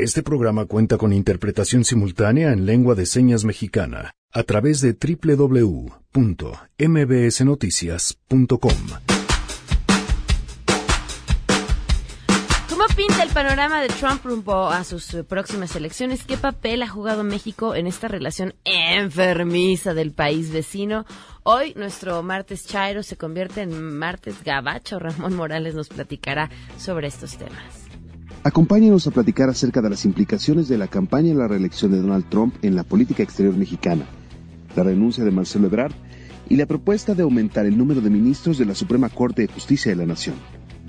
Este programa cuenta con interpretación simultánea en lengua de señas mexicana a través de www.mbsnoticias.com. ¿Cómo pinta el panorama de Trump rumbo a sus próximas elecciones? ¿Qué papel ha jugado México en esta relación enfermiza del país vecino? Hoy nuestro martes Chairo se convierte en martes Gabacho. Ramón Morales nos platicará sobre estos temas. Acompáñenos a platicar acerca de las implicaciones de la campaña en la reelección de Donald Trump en la política exterior mexicana, la renuncia de Marcelo Ebrard y la propuesta de aumentar el número de ministros de la Suprema Corte de Justicia de la Nación.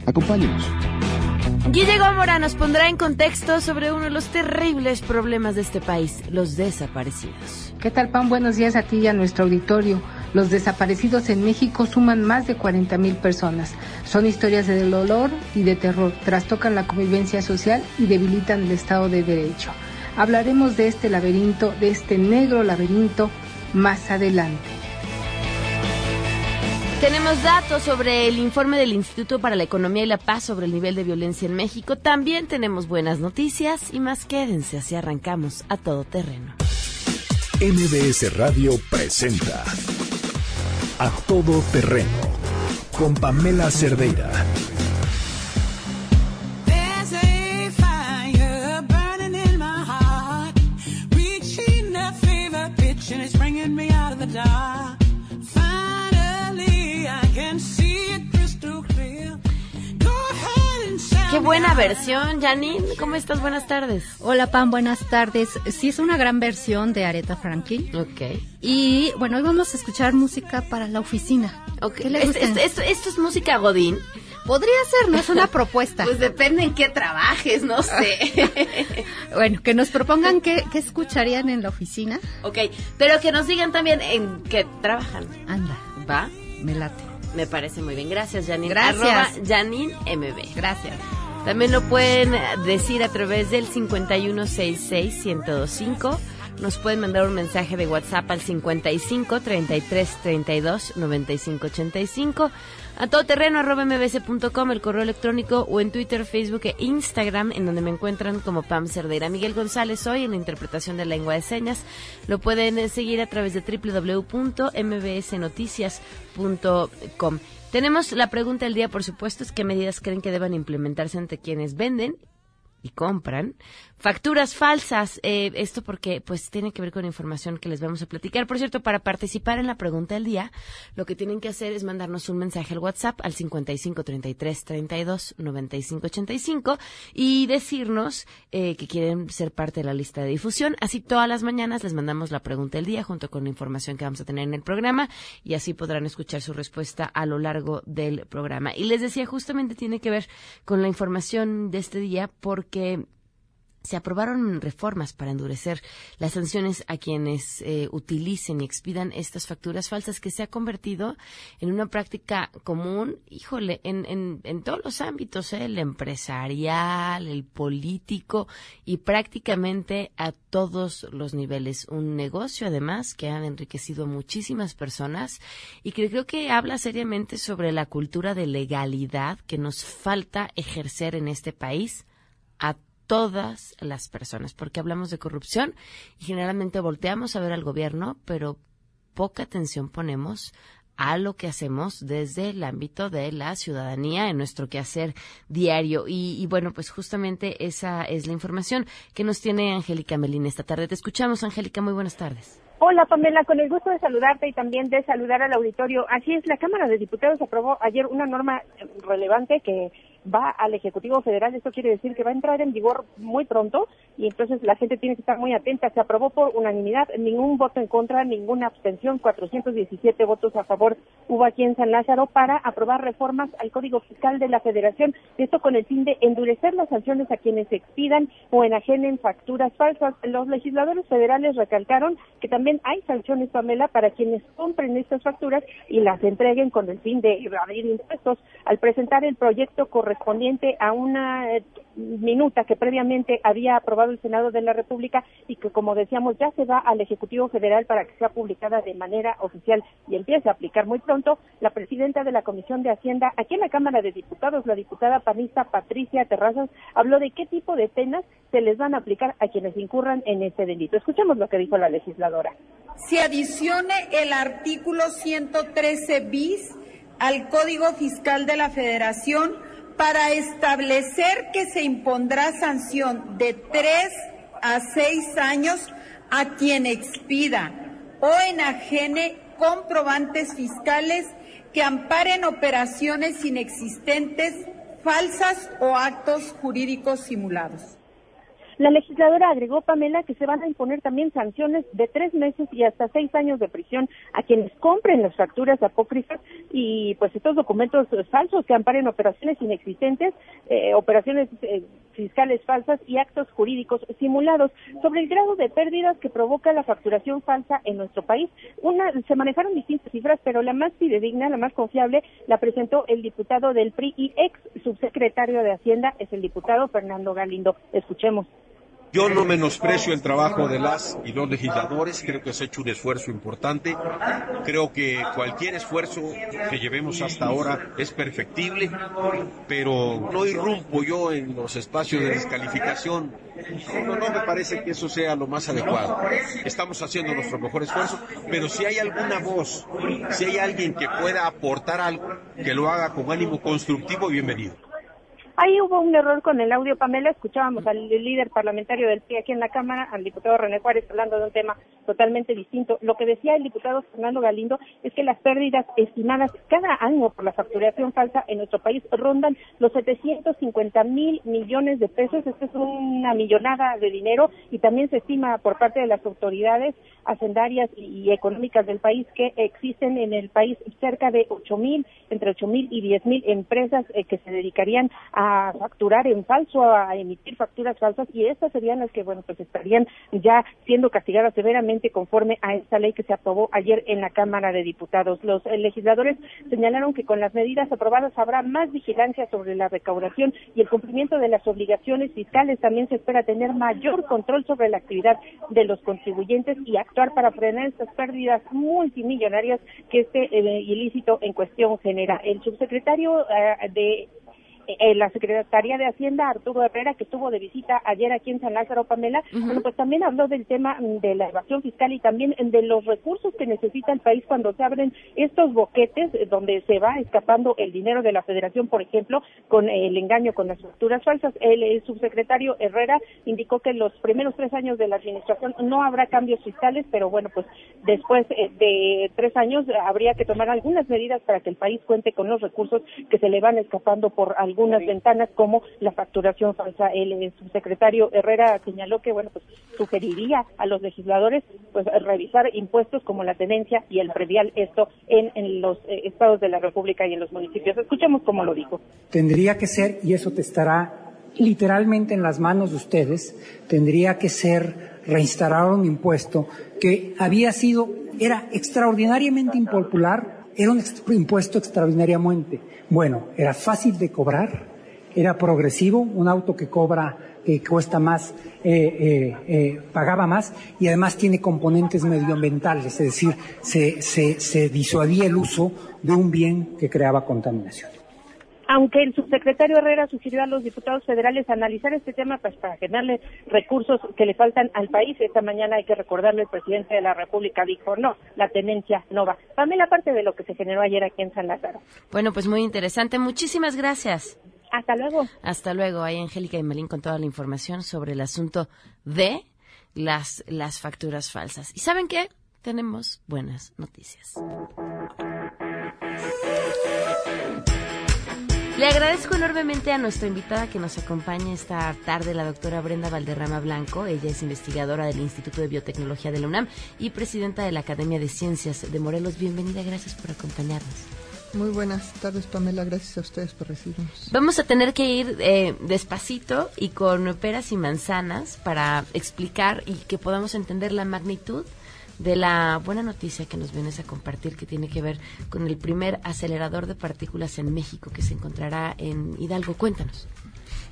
Acompáñenos. Guille Gómora nos pondrá en contexto sobre uno de los terribles problemas de este país, los desaparecidos. ¿Qué tal, Pan? Buenos días a ti y a nuestro auditorio. Los desaparecidos en México suman más de 40 mil personas. Son historias de dolor y de terror, trastocan la convivencia social y debilitan el Estado de Derecho. Hablaremos de este laberinto, de este negro laberinto, más adelante. Tenemos datos sobre el informe del Instituto para la Economía y la Paz sobre el nivel de violencia en México. También tenemos buenas noticias y más quédense, así arrancamos a todo terreno. MBS Radio presenta A Todo Terreno con Pamela Cerdeira. Qué buena versión, Janine. ¿Cómo estás? Buenas tardes. Hola Pam, buenas tardes. Sí, es una gran versión de Aretha Franklin. Ok. Y bueno, hoy vamos a escuchar música para la oficina. okay. ¿Qué le gusta? esto, esto es música Godín. Podría ser, no es una propuesta. Pues depende en qué trabajes, no sé. bueno, que nos propongan qué, qué escucharían en la oficina. ok, pero que nos digan también en qué trabajan. Anda, ¿Va? me late. Me parece muy bien. Gracias, Janine. Gracias. Arroba Janine MB. Gracias. También lo pueden decir a través del 5166-1025. Nos pueden mandar un mensaje de WhatsApp al 55 33 32 95 85. A todoterreno arroba mbc.com, el correo electrónico o en Twitter, Facebook e Instagram, en donde me encuentran como Pam Cerdeira. Miguel González hoy en la interpretación de lengua de señas. Lo pueden eh, seguir a través de www.mbsnoticias.com. Tenemos la pregunta del día, por supuesto, es qué medidas creen que deban implementarse ante quienes venden y compran facturas falsas. Eh, esto porque pues tiene que ver con información que les vamos a platicar. Por cierto, para participar en la pregunta del día, lo que tienen que hacer es mandarnos un mensaje al WhatsApp al 55 33 32 95 85 y decirnos eh, que quieren ser parte de la lista de difusión. Así todas las mañanas les mandamos la pregunta del día junto con la información que vamos a tener en el programa y así podrán escuchar su respuesta a lo largo del programa. Y les decía, justamente tiene que ver con la información de este día porque se aprobaron reformas para endurecer las sanciones a quienes eh, utilicen y expidan estas facturas falsas que se ha convertido en una práctica común, híjole, en, en, en todos los ámbitos, ¿eh? el empresarial, el político y prácticamente a todos los niveles. Un negocio, además, que han enriquecido a muchísimas personas y que creo que habla seriamente sobre la cultura de legalidad que nos falta ejercer en este país a todas las personas, porque hablamos de corrupción y generalmente volteamos a ver al gobierno, pero poca atención ponemos a lo que hacemos desde el ámbito de la ciudadanía en nuestro quehacer diario. Y, y bueno, pues justamente esa es la información que nos tiene Angélica Melín esta tarde. Te escuchamos, Angélica. Muy buenas tardes. Hola Pamela, con el gusto de saludarte y también de saludar al auditorio. Así es, la Cámara de Diputados aprobó ayer una norma relevante que va al Ejecutivo Federal. Esto quiere decir que va a entrar en vigor muy pronto y entonces la gente tiene que estar muy atenta. Se aprobó por unanimidad, ningún voto en contra, ninguna abstención, 417 votos a favor hubo aquí en San Lázaro para aprobar reformas al Código Fiscal de la Federación. Esto con el fin de endurecer las sanciones a quienes expidan o enajenen facturas falsas. Los legisladores federales recalcaron que también hay sanciones, Pamela, para quienes compren estas facturas y las entreguen con el fin de evadir impuestos. Al presentar el proyecto correspondiente correspondiente a una eh, minuta que previamente había aprobado el Senado de la República y que, como decíamos, ya se va al Ejecutivo Federal para que sea publicada de manera oficial y empiece a aplicar muy pronto. La presidenta de la Comisión de Hacienda, aquí en la Cámara de Diputados, la diputada panista Patricia Terrazas, habló de qué tipo de penas se les van a aplicar a quienes incurran en este delito. Escuchemos lo que dijo la legisladora. se adicione el artículo 113 bis al Código Fiscal de la Federación para establecer que se impondrá sanción de tres a seis años a quien expida o enajene comprobantes fiscales que amparen operaciones inexistentes, falsas o actos jurídicos simulados. La legisladora agregó, Pamela, que se van a imponer también sanciones de tres meses y hasta seis años de prisión a quienes compren las facturas apócrifas y pues estos documentos falsos que amparen operaciones inexistentes, eh, operaciones eh, fiscales falsas y actos jurídicos simulados. Sobre el grado de pérdidas que provoca la facturación falsa en nuestro país, una, se manejaron distintas cifras, pero la más fidedigna, la más confiable, la presentó el diputado del PRI y ex subsecretario de Hacienda, es el diputado Fernando Galindo. Escuchemos. Yo no menosprecio el trabajo de las y los legisladores, creo que se ha hecho un esfuerzo importante, creo que cualquier esfuerzo que llevemos hasta ahora es perfectible, pero no irrumpo yo en los espacios de descalificación. No, no me parece que eso sea lo más adecuado. Estamos haciendo nuestro mejor esfuerzo, pero si hay alguna voz, si hay alguien que pueda aportar algo, que lo haga con ánimo constructivo, bienvenido. Ahí hubo un error con el audio, Pamela. Escuchábamos al líder parlamentario del PRI aquí en la Cámara, al diputado René Juárez, hablando de un tema totalmente distinto. Lo que decía el diputado Fernando Galindo es que las pérdidas estimadas cada año por la facturación falsa en nuestro país rondan los 750 mil millones de pesos. Esto es una millonada de dinero y también se estima por parte de las autoridades hacendarias y económicas del país que existen en el país cerca de 8 mil, entre 8 mil y 10 mil empresas eh, que se dedicarían a facturar en falso, a emitir facturas falsas y estas serían las que, bueno, pues estarían ya siendo castigadas severamente conforme a esta ley que se aprobó ayer en la Cámara de Diputados. Los eh, legisladores señalaron que con las medidas aprobadas habrá más vigilancia sobre la recaudación y el cumplimiento de las obligaciones fiscales. También se espera tener mayor control sobre la actividad de los contribuyentes y actuar para frenar estas pérdidas multimillonarias que este eh, ilícito en cuestión genera. El subsecretario eh, de eh, la Secretaría de Hacienda, Arturo Herrera, que estuvo de visita ayer aquí en San Lázaro, Pamela, bueno, pues también habló del tema mm, de la evasión fiscal y también de los recursos que necesita el país cuando se abren estos boquetes eh, donde se va escapando el dinero de la Federación, por ejemplo, con el engaño con las facturas falsas. El, el subsecretario Herrera indicó que en los primeros tres años de la administración no habrá cambios fiscales, pero bueno, pues después eh, de tres años habría que tomar algunas medidas para que el país cuente con los recursos que se le van escapando por algunas ventanas como la facturación falsa. El, subsecretario Herrera señaló que bueno pues sugeriría a los legisladores pues revisar impuestos como la tenencia y el predial esto en, en los eh, estados de la República y en los municipios. Escuchemos cómo lo dijo. Tendría que ser, y eso te estará literalmente en las manos de ustedes, tendría que ser reinstalar un impuesto que había sido, era extraordinariamente impopular, era un impuesto extraordinariamente bueno, era fácil de cobrar, era progresivo, un auto que cobra, que cuesta más, eh, eh, eh, pagaba más y además tiene componentes medioambientales, es decir, se, se disuadía el uso de un bien que creaba contaminación. Aunque el subsecretario Herrera sugirió a los diputados federales analizar este tema pues, para generarle recursos que le faltan al país, esta mañana hay que recordarle, el presidente de la República dijo, no, la tenencia no va. Pamela, parte de lo que se generó ayer aquí en San Lázaro. Bueno, pues muy interesante. Muchísimas gracias. Hasta luego. Hasta luego. Ahí Angélica y Melín con toda la información sobre el asunto de las, las facturas falsas. ¿Y saben qué? Tenemos buenas noticias. Le agradezco enormemente a nuestra invitada que nos acompaña esta tarde, la doctora Brenda Valderrama Blanco. Ella es investigadora del Instituto de Biotecnología de la UNAM y presidenta de la Academia de Ciencias de Morelos. Bienvenida, gracias por acompañarnos. Muy buenas tardes, Pamela. Gracias a ustedes por recibirnos. Vamos a tener que ir eh, despacito y con peras y manzanas para explicar y que podamos entender la magnitud de la buena noticia que nos vienes a compartir que tiene que ver con el primer acelerador de partículas en México que se encontrará en Hidalgo. Cuéntanos.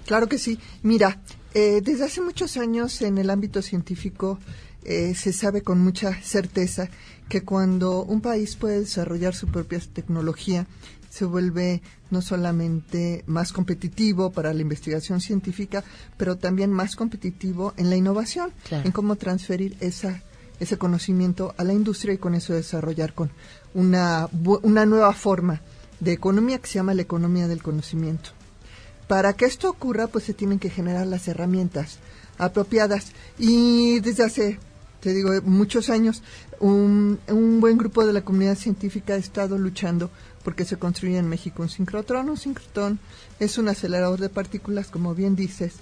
Claro que sí. Mira, eh, desde hace muchos años en el ámbito científico eh, se sabe con mucha certeza que cuando un país puede desarrollar su propia tecnología, se vuelve no solamente más competitivo para la investigación científica, pero también más competitivo en la innovación, Claro. en cómo transferir esa, ese conocimiento a la industria y con eso desarrollar con una, una nueva forma de economía que se llama la economía del conocimiento. Para que esto ocurra, pues se tienen que generar las herramientas apropiadas. Y desde hace, te digo, muchos años, un, un buen grupo de la comunidad científica ha estado luchando porque se construya en México un sincrotrón. Un sincrotrón es un acelerador de partículas, como bien dices,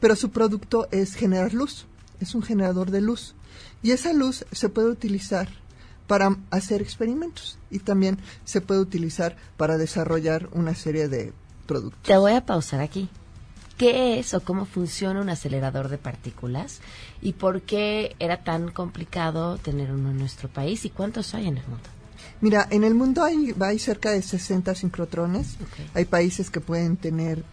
pero su producto es generar luz, es un generador de luz. Y esa luz se puede utilizar para hacer experimentos y también se puede utilizar para desarrollar una serie de productos. Te voy a pausar aquí. ¿Qué es o cómo funciona un acelerador de partículas? ¿Y por qué era tan complicado tener uno en nuestro país? ¿Y cuántos hay en el mundo? Mira, en el mundo hay, hay cerca de 60 sincrotrones. Hay países que pueden tener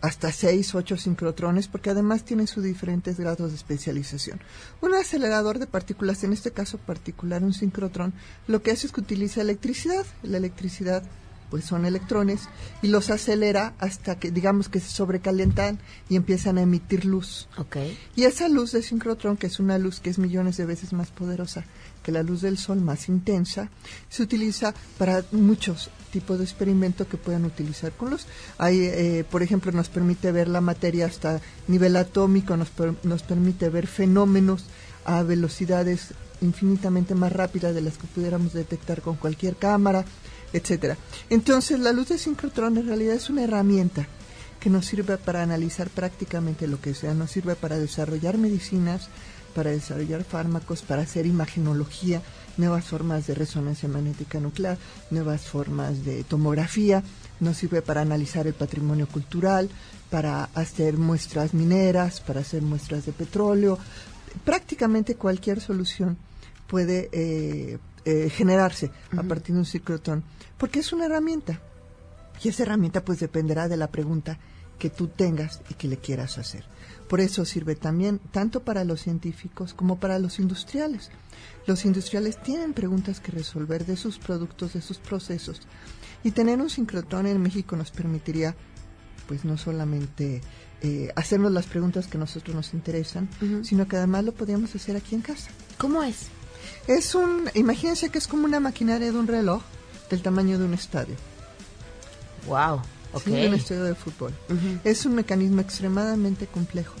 hasta 6, 8 sincrotrones porque además tienen sus diferentes grados de especialización. Un acelerador de partículas, en este caso particular un sincrotrón, lo que hace es que utiliza electricidad. La electricidad pues son electrones y los acelera hasta que digamos que se sobrecalientan y empiezan a emitir luz. Okay. Y esa luz de sincrotrón, que es una luz que es millones de veces más poderosa que la luz del sol, más intensa, se utiliza para muchos tipos de experimentos que puedan utilizar con luz. Hay, eh, por ejemplo, nos permite ver la materia hasta nivel atómico, nos, per- nos permite ver fenómenos a velocidades infinitamente más rápidas de las que pudiéramos detectar con cualquier cámara, etcétera. Entonces, la luz de sincrotrón en realidad es una herramienta que nos sirve para analizar prácticamente lo que sea, nos sirve para desarrollar medicinas, para desarrollar fármacos, para hacer imagenología, nuevas formas de resonancia magnética nuclear, nuevas formas de tomografía, nos sirve para analizar el patrimonio cultural, para hacer muestras mineras, para hacer muestras de petróleo. Prácticamente cualquier solución puede eh, eh, generarse a partir de un ciclotrón, porque es una herramienta. Y esa herramienta pues dependerá de la pregunta que tú tengas y que le quieras hacer. Por eso sirve también tanto para los científicos como para los industriales. Los industriales tienen preguntas que resolver de sus productos, de sus procesos. Y tener un sincrotrón en México nos permitiría pues no solamente eh, hacernos las preguntas que a nosotros nos interesan, sino que además lo podríamos hacer aquí en casa. ¿Cómo es? Es un, imagínense que es como una maquinaria de un reloj del tamaño de un estadio. Wow. Sí, de un estadio de fútbol. Es un mecanismo extremadamente complejo.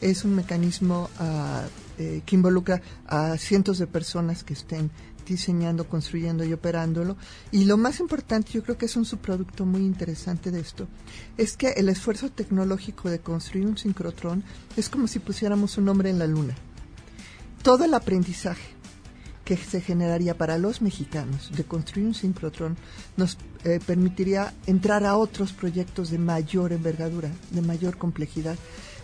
Es un mecanismo ah, eh, que involucra a cientos de personas que estén diseñando, construyendo y operándolo. Y lo más importante, yo creo que es un subproducto muy interesante de esto, es que el esfuerzo tecnológico de construir un sincrotrón es como si pusiéramos un hombre en la luna. Todo el aprendizaje que se generaría para los mexicanos de construir un sincrotrón nos eh, permitiría entrar a otros proyectos de mayor envergadura, de mayor complejidad,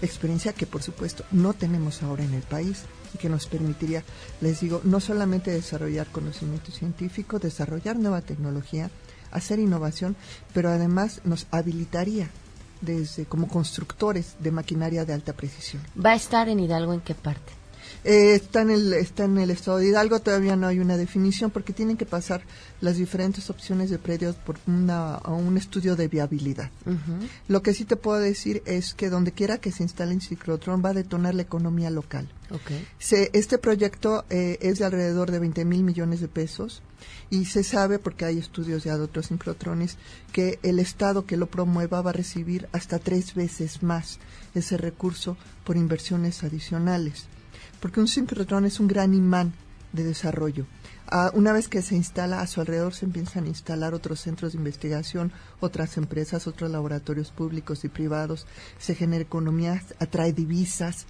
experiencia que por supuesto no tenemos ahora en el país y que nos permitiría, les digo, no solamente desarrollar conocimiento científico, desarrollar nueva tecnología, hacer innovación, pero además nos habilitaría desde como constructores de maquinaria de alta precisión. ¿Va a estar en Hidalgo en qué parte? Eh, está, en el, está en el estado de Hidalgo, todavía no hay una definición porque tienen que pasar las diferentes opciones de predios por una, un estudio de viabilidad. Lo que sí te puedo decir es que donde quiera que se instale un ciclotrón va a detonar la economía local. Okay. Se, este proyecto eh, es de alrededor de 20 mil millones de pesos y se sabe, porque hay estudios ya de otros sincrotrones, que el Estado que lo promueva va a recibir hasta tres veces más ese recurso por inversiones adicionales. Porque un sincrotrón es un gran imán de desarrollo. Ah, una vez que se instala, a su alrededor se empiezan a instalar otros centros de investigación, otras empresas, otros laboratorios públicos y privados, se genera economía, atrae divisas.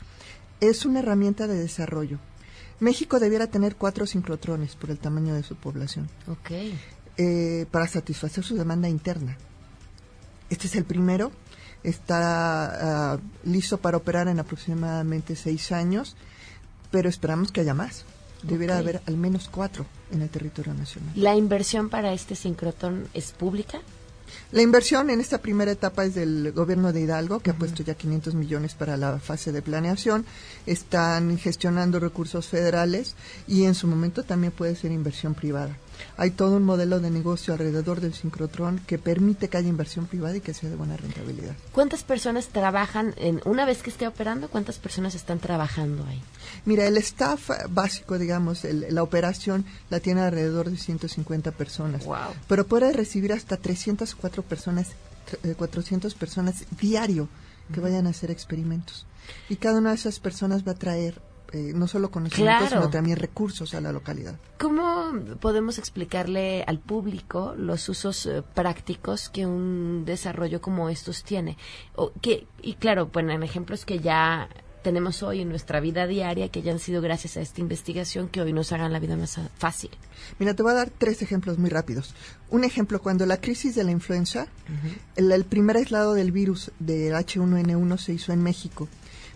Es una herramienta de desarrollo. México debiera tener cuatro sincrotrones por el tamaño de su población Ok. eh, para satisfacer su demanda interna. Este es el primero, está ah, listo para operar en aproximadamente seis años, pero esperamos que haya más. Debería Ok. haber al menos cuatro en el territorio nacional. ¿La inversión para este sincrotrón es pública? La inversión en esta primera etapa es del gobierno de Hidalgo, que ha puesto ya 500 millones para la fase de planeación. Están gestionando recursos federales y en su momento también puede ser inversión privada. Hay todo un modelo de negocio alrededor del sincrotrón que permite que haya inversión privada y que sea de buena rentabilidad. ¿Cuántas personas trabajan en una vez que esté operando? ¿Cuántas personas están trabajando ahí? Mira, el staff básico, digamos, el- la operación la tiene alrededor de 150 personas. Pero puede recibir hasta 304 personas, tr- eh, 400 personas diario que vayan a hacer experimentos. Y cada una de esas personas va a traer eh, no solo conocimientos, Claro. sino también recursos a la localidad. ¿Cómo podemos explicarle al público los usos eh, prácticos que un desarrollo como estos tiene? O que, y claro, bueno, en ejemplos que ya tenemos hoy en nuestra vida diaria, que ya han sido gracias a esta investigación, que hoy nos hagan la vida más fácil. Mira, te voy a dar tres ejemplos muy rápidos. Un ejemplo, cuando la crisis de la influenza, el, el primer aislado del virus del H1N1 se hizo en México,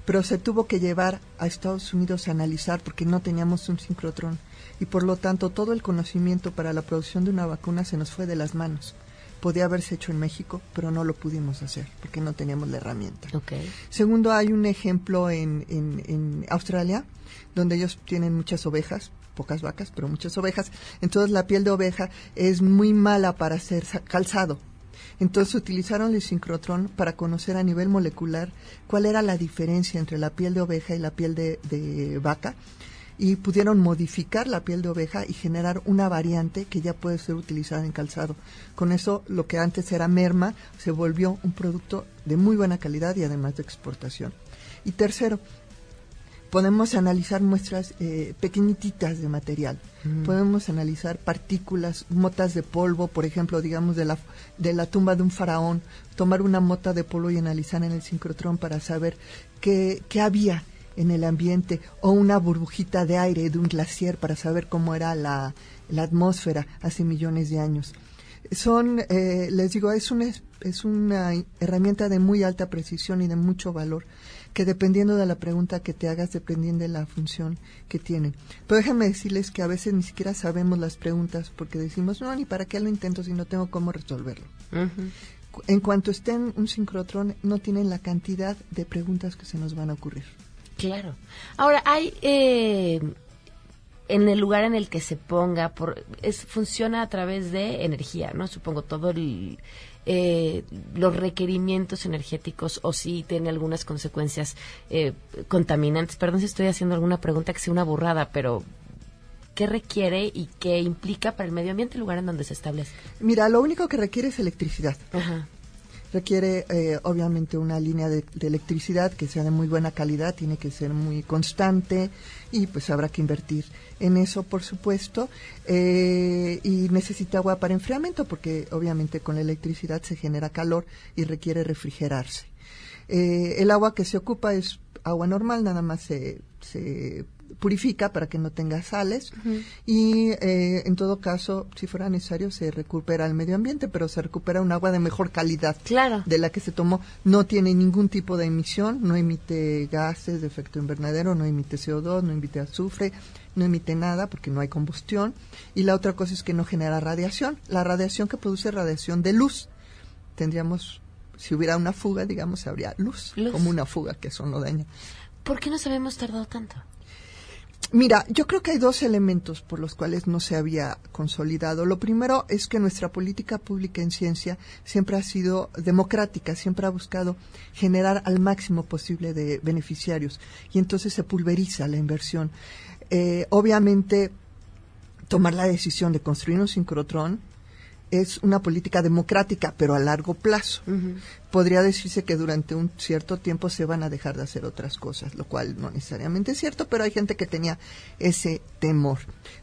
pero se tuvo que llevar a Estados Unidos a analizar porque no teníamos un sincrotrón y por lo tanto todo el conocimiento para la producción de una vacuna se nos fue de las manos. Podía haberse hecho en México, pero no lo pudimos hacer porque no teníamos la herramienta. Segundo, hay un ejemplo en, en, en Australia, donde ellos tienen muchas ovejas, pocas vacas, pero muchas ovejas. Entonces la piel de oveja es muy mala para hacer calzado. Entonces utilizaron el sincrotrón para conocer a nivel molecular cuál era la diferencia entre la piel de oveja y la piel de, de vaca y pudieron modificar la piel de oveja y generar una variante que ya puede ser utilizada en calzado. Con eso, lo que antes era merma se volvió un producto de muy buena calidad y además de exportación. Y tercero, podemos analizar muestras eh, pequeñititas de material. Mm. Podemos analizar partículas, motas de polvo, por ejemplo, digamos de la, de la tumba de un faraón, tomar una mota de polvo y analizar en el sincrotrón para saber qué, qué había en el ambiente o una burbujita de aire de un glaciar para saber cómo era la, la atmósfera hace millones de años. Son, eh, les digo, es una, es una herramienta de muy alta precisión y de mucho valor que dependiendo de la pregunta que te hagas, dependiendo de la función que tienen. Pero déjame decirles que a veces ni siquiera sabemos las preguntas porque decimos, no, ni para qué lo intento si no tengo cómo resolverlo. En cuanto estén un sincrotrón, no tienen la cantidad de preguntas que se nos van a ocurrir. Claro. Ahora, hay eh, en el lugar en el que se ponga, por, es, funciona a través de energía, ¿no? Supongo todo el, eh, los requerimientos energéticos o si tiene algunas consecuencias eh, contaminantes. Perdón si estoy haciendo alguna pregunta que sea una burrada, pero ¿qué requiere y qué implica para el medio ambiente el lugar en donde se establece? Mira, lo único que requiere es electricidad. Ajá. Requiere, eh, obviamente, una línea de, de electricidad que sea de muy buena calidad, tiene que ser muy constante y pues habrá que invertir en eso, por supuesto. Eh, y necesita agua para enfriamiento porque, obviamente, con la electricidad se genera calor y requiere refrigerarse. Eh, el agua que se ocupa es agua normal, nada más se, se purifica para que no tenga sales y eh, en todo caso, si fuera necesario, se recupera el medio ambiente, pero se recupera un agua de mejor calidad de la que se tomó. No tiene ningún tipo de emisión, no emite gases de efecto invernadero, no emite CO2, no emite azufre, no emite nada porque no hay combustión. Y la otra cosa es que no genera radiación. La radiación que produce radiación de luz. Tendríamos, si hubiera una fuga, digamos, habría luz, Luz. como una fuga que eso no daña. ¿Por qué nos habíamos tardado tanto? Mira, yo creo que hay dos elementos por los cuales no se había consolidado. Lo primero es que nuestra política pública en ciencia siempre ha sido democrática, siempre ha buscado generar al máximo posible de beneficiarios y entonces se pulveriza la inversión. Eh, obviamente, tomar la decisión de construir un sincrotrón es una política democrática, pero a largo plazo. Podría decirse que durante un cierto tiempo se van a dejar de hacer otras cosas, lo cual no necesariamente es cierto, pero hay gente que tenía ese temor.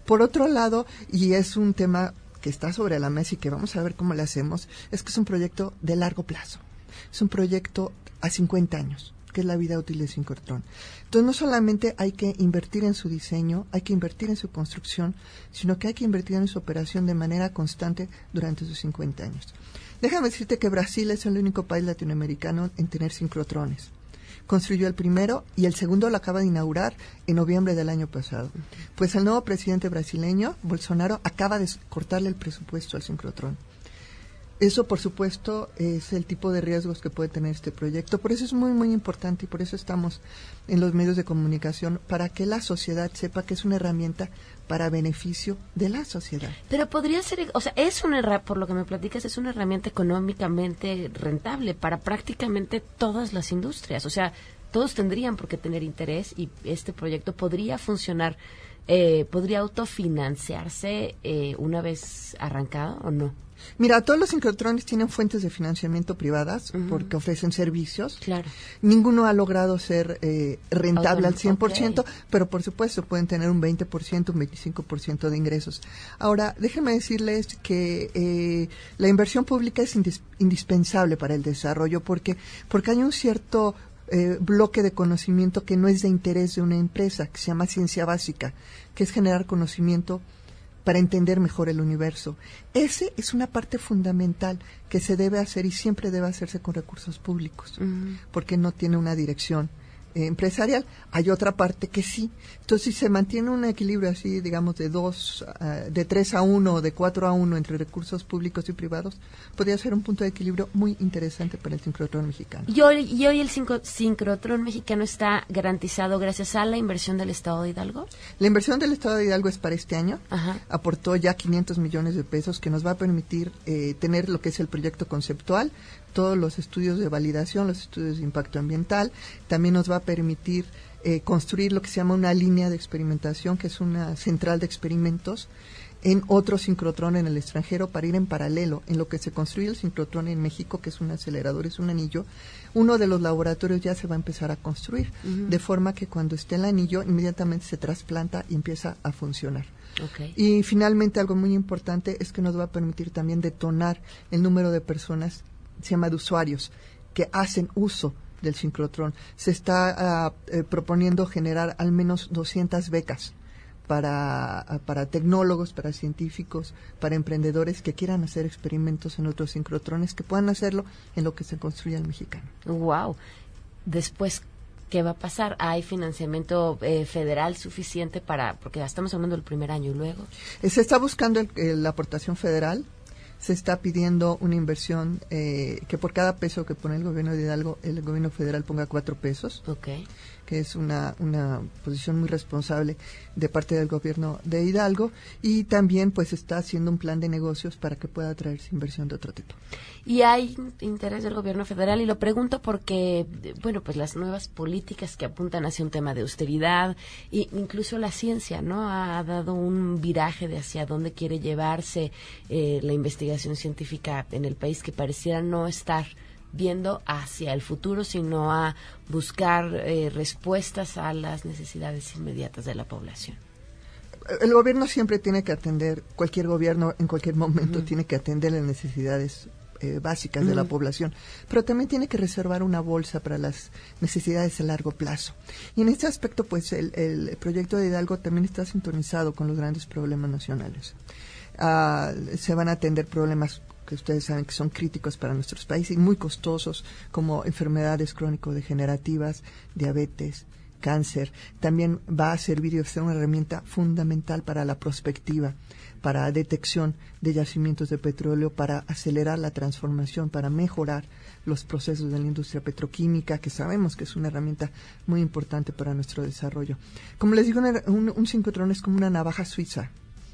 Por otro lado, y es un tema que está sobre la mesa y que vamos a ver cómo le hacemos, es que es un proyecto de largo plazo. Es un proyecto a 50 años, que es la vida útil de sincrotrón. Entonces, no solamente hay que invertir en su diseño, hay que invertir en su construcción, sino que hay que invertir en su operación de manera constante durante sus 50 años. Déjame decirte que Brasil es el único país latinoamericano en tener sincrotrones. construyó el primero y el segundo lo acaba de inaugurar en noviembre del año pasado. Pues el nuevo presidente brasileño, Bolsonaro, acaba de cortarle el presupuesto al sincrotrón. Eso, por supuesto, es el tipo de riesgos que puede tener este proyecto. Por eso es muy, muy importante y por eso estamos en los medios de comunicación, para que la sociedad sepa que es una herramienta para beneficio de la sociedad. Pero podría ser, o sea, es una por lo que me platicas, es una herramienta económicamente rentable para prácticamente todas las industrias. O sea, todos tendrían por qué tener interés y este proyecto podría funcionar, eh, podría autofinanciarse eh, una vez arrancado o no. Mira, todos los sincrotrones tienen fuentes de financiamiento privadas porque ofrecen servicios. Claro. Ninguno ha logrado ser eh, rentable al Autónomo, 100%, ok. pero por supuesto pueden tener un 20%, un 25% de ingresos. Ahora, déjenme decirles que eh, la inversión pública es indis- indispensable para el desarrollo porque, porque hay un cierto eh, bloque de conocimiento que no es de interés de una empresa, que se llama ciencia básica, que es generar conocimiento para entender mejor el universo. Ese es una parte fundamental que se debe hacer y siempre debe hacerse con recursos públicos, porque no tiene una dirección empresarial. Hay otra parte que sí. Entonces, si se mantiene un equilibrio así, digamos, de dos, ah, de tres a uno de cuatro a uno entre recursos públicos y privados, podría ser un punto de equilibrio muy interesante para el sincrotrón mexicano. Y hoy, y hoy el sincrotrón mexicano está garantizado gracias a la inversión del Estado de Hidalgo. La inversión del Estado de Hidalgo es para este año. Ajá. Aportó ya 500 millones de pesos que nos va a permitir eh, tener lo que es el proyecto conceptual, todos los estudios de validación, los estudios de impacto ambiental. También nos va a permitir eh, construir lo que se llama una línea de experimentación, que es una central de experimentos en otro sincrotrón en el extranjero para ir en paralelo en lo que se construye el sincrotrón en México, que es un acelerador, es un anillo. Uno de los laboratorios ya se va a empezar a construir, de forma que cuando esté el anillo inmediatamente se trasplanta y empieza a funcionar. Y finalmente algo muy importante es que nos va a permitir también detonar el número de personas, se llama de usuarios, que hacen uso del sincrotrón. Se está eh, proponiendo generar al menos 200 becas para, ah, para tecnólogos, para científicos, para emprendedores que quieran hacer experimentos en otros sincrotrones, que puedan hacerlo en lo que se construye el mexicano. Wow. Después, ¿qué va a pasar? ¿Hay financiamiento eh, federal suficiente para, porque ya estamos hablando del primer año y luego? Eh, Se está buscando el- el- la aportación federal, se está pidiendo una inversión eh, que por cada peso que pone el gobierno de Hidalgo, el gobierno federal ponga cuatro pesos, Ok. Que es una, una posición muy responsable de parte del gobierno de Hidalgo, y también pues está haciendo un plan de negocios para que pueda traerse inversión de otro tipo. Y hay interés del gobierno federal y lo pregunto porque, bueno, pues las nuevas políticas que apuntan hacia un tema de austeridad e incluso la ciencia, ¿no? Ha dado un viraje de hacia dónde quiere llevarse eh, la investigación científica en el país que pareciera no estar viendo hacia el futuro, sino a buscar eh, respuestas a las necesidades inmediatas de la población. El gobierno siempre tiene que atender, cualquier gobierno en cualquier momento tiene que atender las necesidades eh, básicas de la población, pero también tiene que reservar una bolsa para las necesidades a largo plazo. Y en este aspecto, pues el, el proyecto de Hidalgo también está sintonizado con los grandes problemas nacionales. Ah, se van a atender problemas que ustedes saben que son críticos para nuestros países y muy costosos, como enfermedades crónico-degenerativas, diabetes, cáncer. También va a servir y ser una herramienta fundamental para la prospectiva, para detección de yacimientos de petróleo, para acelerar la transformación, para mejorar los procesos de la industria petroquímica, que sabemos que es una herramienta muy importante para nuestro desarrollo. Como les digo, una- un, un sincrotrón es como una navaja suiza.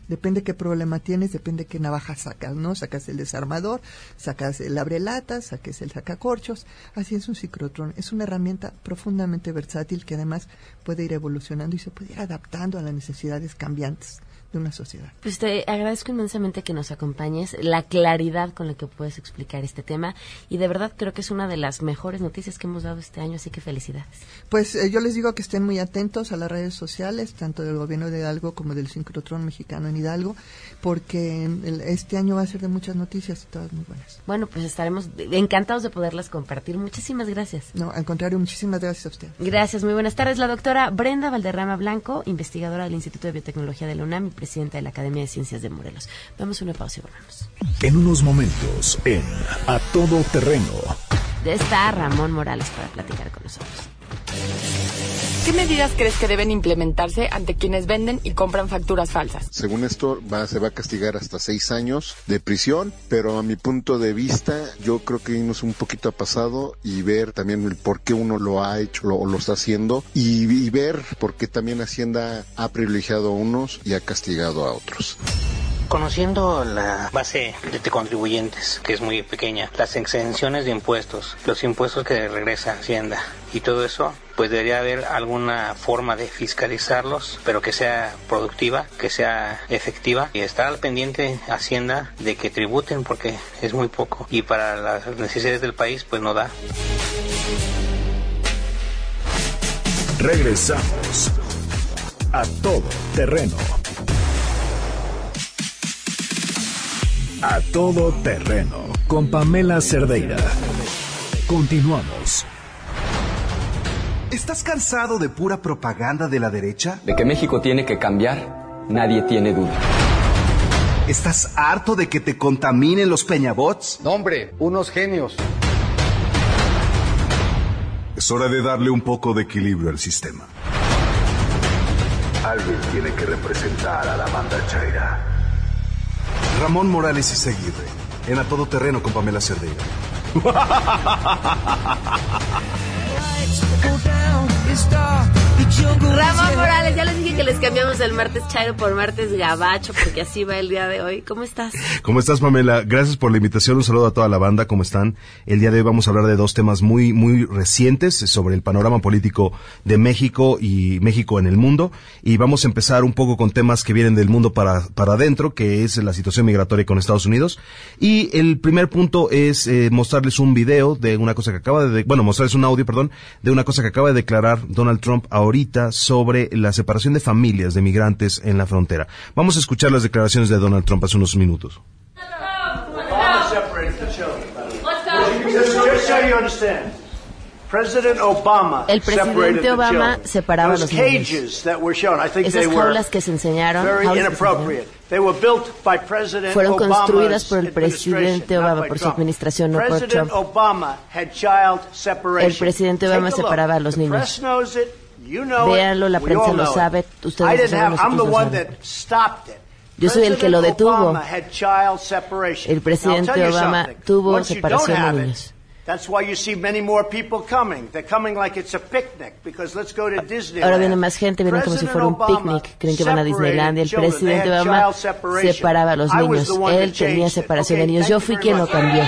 Depende qué problema tienes, depende qué navaja sacas, ¿no? Sacas el desarmador, sacas el abrelatas, saques el sacacorchos. Así es un ciclotrón. Es una herramienta profundamente versátil que además puede ir evolucionando y se puede ir adaptando a las necesidades cambiantes de una sociedad. Pues te agradezco inmensamente que nos acompañes, la claridad con la que puedes explicar este tema y de verdad creo que es una de las mejores noticias que hemos dado este año, así que felicidades. Pues eh, yo les digo que estén muy atentos a las redes sociales, tanto del gobierno de Hidalgo como del sincrotrón mexicano en Hidalgo, porque el- este año va a ser de muchas noticias y todas muy buenas. Bueno, pues estaremos encantados de poderlas compartir. Muchísimas gracias. No, al contrario, muchísimas gracias a usted. Gracias, muy buenas tardes. La doctora Brenda Valderrama Blanco, investigadora del Instituto de Biotecnología de la UNAM y presidenta de la Academia de Ciencias de Morelos. Vamos a una pausa y volvemos. En unos momentos, en A Todo Terreno. Está Ramón Morales para platicar con nosotros. ¿Qué medidas crees que deben implementarse ante quienes venden y compran facturas falsas? Según esto, va, se va a castigar hasta seis años de prisión, pero a mi punto de vista, yo creo que irnos un poquito a pasado y ver también el por qué uno lo ha hecho o lo, está haciendo y, y ver por qué también Hacienda ha privilegiado a unos y ha castigado a otros. Conociendo la base de contribuyentes, que es muy pequeña, las exenciones de impuestos, los impuestos que regresa Hacienda y todo eso, pues debería haber alguna forma de fiscalizarlos, pero que sea productiva, que sea efectiva y estar al pendiente Hacienda de que tributen porque es muy poco y para las necesidades del país pues no da. Regresamos a todo terreno. A todo terreno con Pamela Cerdeira. Continuamos. ¿Estás cansado de pura propaganda de la derecha? De que México tiene que cambiar, nadie tiene duda. ¿Estás harto de que te contaminen los peñabots? No, hombre, unos genios. Es hora de darle un poco de equilibrio al sistema. Alguien tiene que representar a la banda Chaira. Ramón Morales y Seguirre, en A Todo Terreno con Pamela Cerdeira. Ramón Morales, ya les dije que les cambiamos el martes Chairo por martes Gabacho, porque así va el día de hoy. ¿Cómo estás? ¿Cómo estás, Pamela? Gracias por la invitación. Un saludo a toda la banda. ¿Cómo están? El día de hoy vamos a hablar de dos temas muy, muy recientes sobre el panorama político de México y México en el mundo. Y vamos a empezar un poco con temas que vienen del mundo para, para adentro, que es la situación migratoria con Estados Unidos. Y el primer punto es eh, mostrarles un video de una cosa que acaba de, bueno, mostrarles un audio, perdón, de una cosa que acaba de declarar Donald Trump ahorita sobre la separación de familias de migrantes en la frontera. Vamos a escuchar las declaraciones de Donald Trump hace unos minutos. El presidente Obama separaba a los niños. Esas jaulas que se enseñaron fueron construidas por el presidente Obama, por su administración, no por Trump. El presidente Obama separaba a los niños. Véanlo, la prensa lo sabe, ustedes lo saben, nosotros lo. Yo soy el que lo detuvo. El presidente Obama tuvo separación de niños. Ahora viene más gente, vienen como si fuera un picnic, creen que van a Disneylandia. El presidente Obama separaba a los niños, él tenía separación de niños, yo fui quien lo cambió.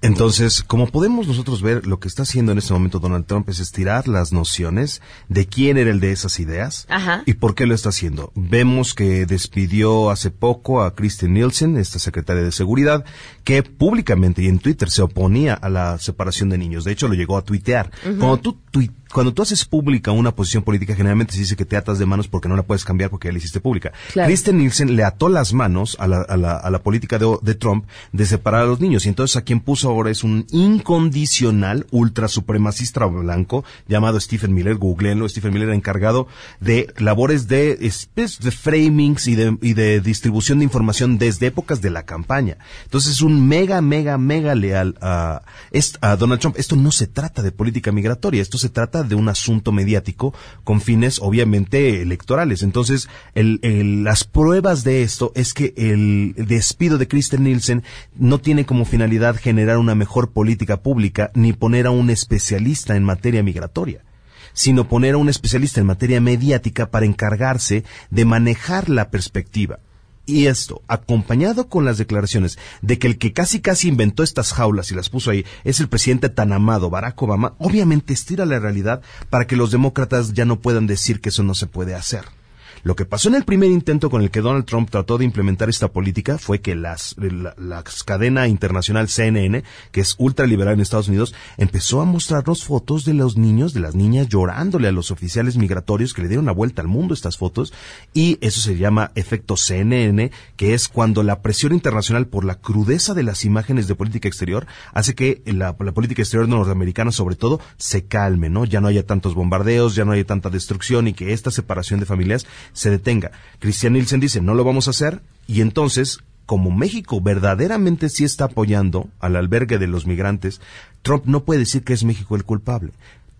Entonces, como podemos nosotros ver, lo que está haciendo en este momento Donald Trump es estirar las nociones de quién era el de esas ideas Ajá. y por qué lo está haciendo. Vemos que despidió hace poco a Kristen Nielsen, esta secretaria de Seguridad, que públicamente y en Twitter se oponía a la separación de niños. De hecho, lo llegó a tuitear. Cuando tú cuando tú haces pública una posición política, generalmente se dice que te atas de manos porque no la puedes cambiar porque ya la hiciste pública. Claro. Kristen Nielsen le ató las manos a la, a la, a la política de, de Trump de separar a los niños. Y entonces a quien puso ahora es un incondicional ultra supremacista blanco llamado Stephen Miller. Googleenlo. Stephen Miller encargado de labores de, de framings y de, y de distribución de información desde épocas de la campaña. Entonces es un mega, mega, mega leal a, a Donald Trump. Esto no se trata de política migratoria. Esto se trata de un asunto mediático con fines obviamente electorales. Entonces, las pruebas de esto es que el despido de Kristen Nielsen no tiene como finalidad generar una mejor política pública ni poner a un especialista en materia migratoria sino poner a un especialista en materia mediática para encargarse de manejar la perspectiva. Y esto, acompañado con las declaraciones de que el que casi casi inventó estas jaulas y las puso ahí es el presidente tan amado Barack Obama, obviamente estira la realidad para que los demócratas ya no puedan decir que eso no se puede hacer. Lo que pasó en el primer intento con el que Donald Trump trató de implementar esta política fue que la, cadena internacional CNN, que es ultraliberal en Estados Unidos, empezó a mostrarnos fotos de los niños, de las niñas llorándole a los oficiales migratorios que le dieron la vuelta al mundo estas fotos y eso se llama efecto CNN, que es cuando la presión internacional por la crudeza de las imágenes de política exterior hace que la política exterior norteamericana sobre todo se calme, ¿no? Ya no haya tantos bombardeos, ya no haya tanta destrucción y que esta separación de familias se detenga. Christian Nielsen dice, no lo vamos a hacer y entonces como México verdaderamente sí está apoyando al albergue de los migrantes, Trump no puede decir que es México el culpable.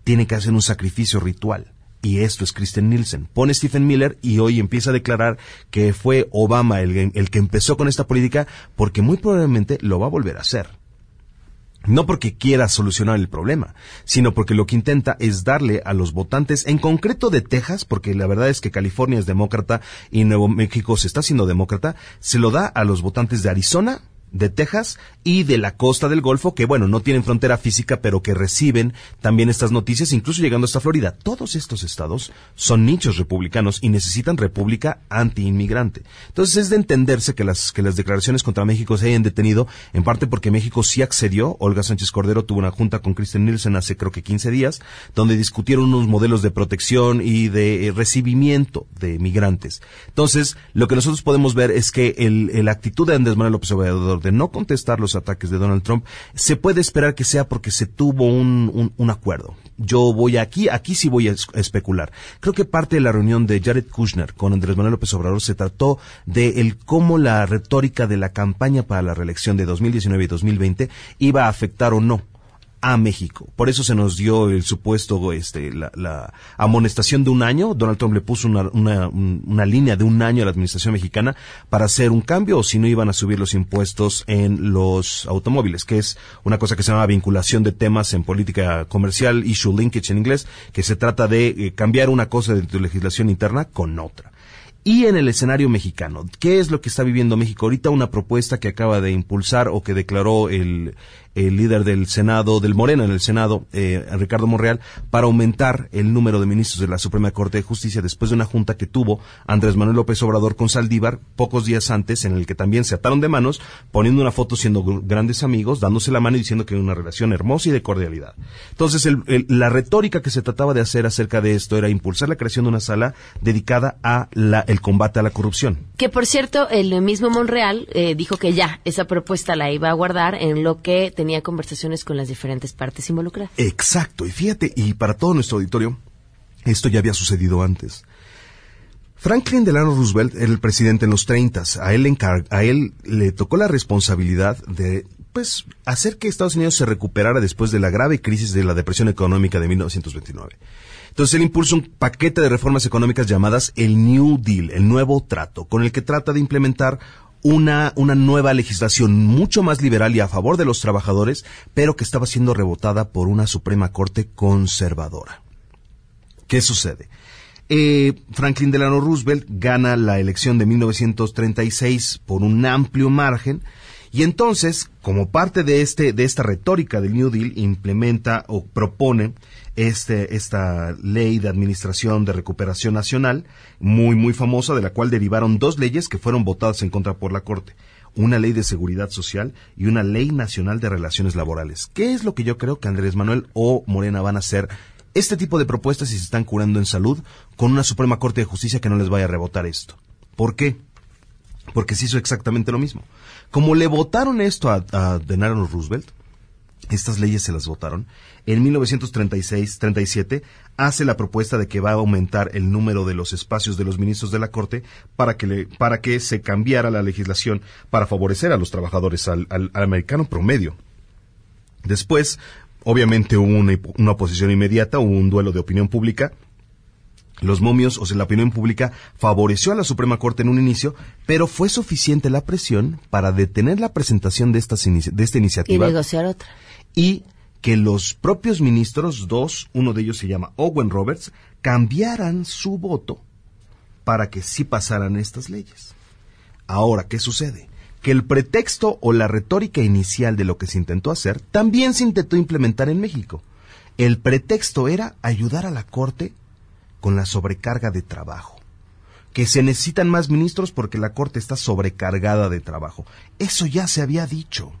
Tiene que hacer un sacrificio ritual. Y esto es Kristen Nielsen. Pone Stephen Miller y hoy empieza a declarar que fue Obama el, el que empezó con esta política porque muy probablemente lo va a volver a hacer. No porque quiera solucionar el problema, sino porque lo que intenta es darle a los votantes, en concreto de Texas, porque la verdad es que California es demócrata y Nuevo México se está haciendo demócrata, se lo da a los votantes de Arizona, de Texas y de la costa del Golfo, que bueno, no tienen frontera física, pero que reciben también estas noticias, incluso llegando hasta Florida. Todos estos estados son nichos republicanos y necesitan república anti-inmigrante. Entonces es de entenderse que las, que las declaraciones contra México se hayan detenido, en parte porque México sí accedió. Olga Sánchez Cordero tuvo una junta con Kristen Nielsen hace creo que 15 días, donde discutieron unos modelos de protección y de eh, recibimiento de migrantes. Entonces, lo que nosotros podemos ver es que el, el actitud de Andrés Manuel López Obrador de no contestar los ataques de Donald Trump, se puede esperar que sea porque se tuvo un, un, acuerdo. Yo voy aquí, aquí sí voy a especular. Creo que parte de la reunión de Jared Kushner con Andrés Manuel López Obrador se trató de el cómo la retórica de la campaña para la reelección de 2019 y 2020 iba a afectar o no a México. Por eso se nos dio el supuesto, este, la, la amonestación de un año. Donald Trump le puso una, una, un- una línea de un año a la administración mexicana para hacer un cambio o si no iban a subir los impuestos en los automóviles, que es una cosa que se llama vinculación de temas en política comercial, issue linkage en inglés, que se trata de eh, cambiar una cosa de tu legislación interna con otra. Y en el escenario mexicano, ¿qué es lo que está viviendo México? Ahorita una propuesta que acaba de impulsar o que declaró el, el líder del Senado, del Morena en el Senado, eh, Ricardo Monreal, para aumentar el número de ministros de la Suprema Corte de Justicia después de una junta que tuvo Andrés Manuel López Obrador con Saldívar pocos días antes, en el que también se ataron de manos, poniendo una foto siendo gr- grandes amigos, dándose la mano y diciendo que hay una relación hermosa y de cordialidad. Entonces, el- la retórica que se trataba de hacer acerca de esto era impulsar la creación de una sala dedicada a la, el combate a la corrupción. Que por cierto, el mismo Monreal eh, dijo que ya esa propuesta la iba a guardar en lo que tenía conversaciones con las diferentes partes involucradas. Exacto, y fíjate, y para todo nuestro auditorio, esto ya había sucedido antes. Franklin Delano Roosevelt era el presidente en los 30. A él, a él le tocó la responsabilidad de pues hacer que Estados Unidos se recuperara después de la grave crisis de la depresión económica de 1929. Entonces él impulsa un paquete de reformas económicas llamadas el New Deal, el nuevo trato, con el que trata de implementar una, una nueva legislación mucho más liberal y a favor de los trabajadores, pero que estaba siendo rebotada por una Suprema Corte conservadora. ¿Qué sucede? Eh, Franklin Delano Roosevelt gana la elección de 1936 por un amplio margen y entonces, como parte de este de esta retórica del New Deal, implementa o propone este esta ley de administración de recuperación nacional muy muy famosa de la cual derivaron dos leyes que fueron votadas en contra por la Corte una ley de seguridad social y una ley nacional de relaciones laborales. ¿Qué es lo que yo creo que Andrés Manuel o Morena van a hacer este tipo de propuestas si se están curando en salud con una Suprema Corte de Justicia que no les vaya a rebotar esto? ¿Por qué? Porque se hizo exactamente lo mismo. Como le votaron esto a, a Delano Roosevelt, estas leyes se las votaron. En 1936-37 hace la propuesta de que va a aumentar el número de los espacios de los ministros de la Corte para que, le- para que se cambiara la legislación para favorecer a los trabajadores, al, al- americano promedio. Después, obviamente hubo una, una oposición inmediata, hubo un duelo de opinión pública. Los momios, o sea, la opinión pública favoreció a la Suprema Corte en un inicio, pero fue suficiente la presión para detener la presentación de, estas de esta Y iniciativa negociar otra. y que los propios ministros, dos, uno de ellos se llama Owen Roberts, cambiaran su voto para que sí pasaran estas leyes. Ahora, ¿qué sucede? Que el pretexto o la retórica inicial de lo que se intentó hacer también se intentó implementar en México. El pretexto era ayudar a la Corte con la sobrecarga de trabajo. Que se necesitan más ministros porque la Corte está sobrecargada de trabajo. Eso ya se había dicho.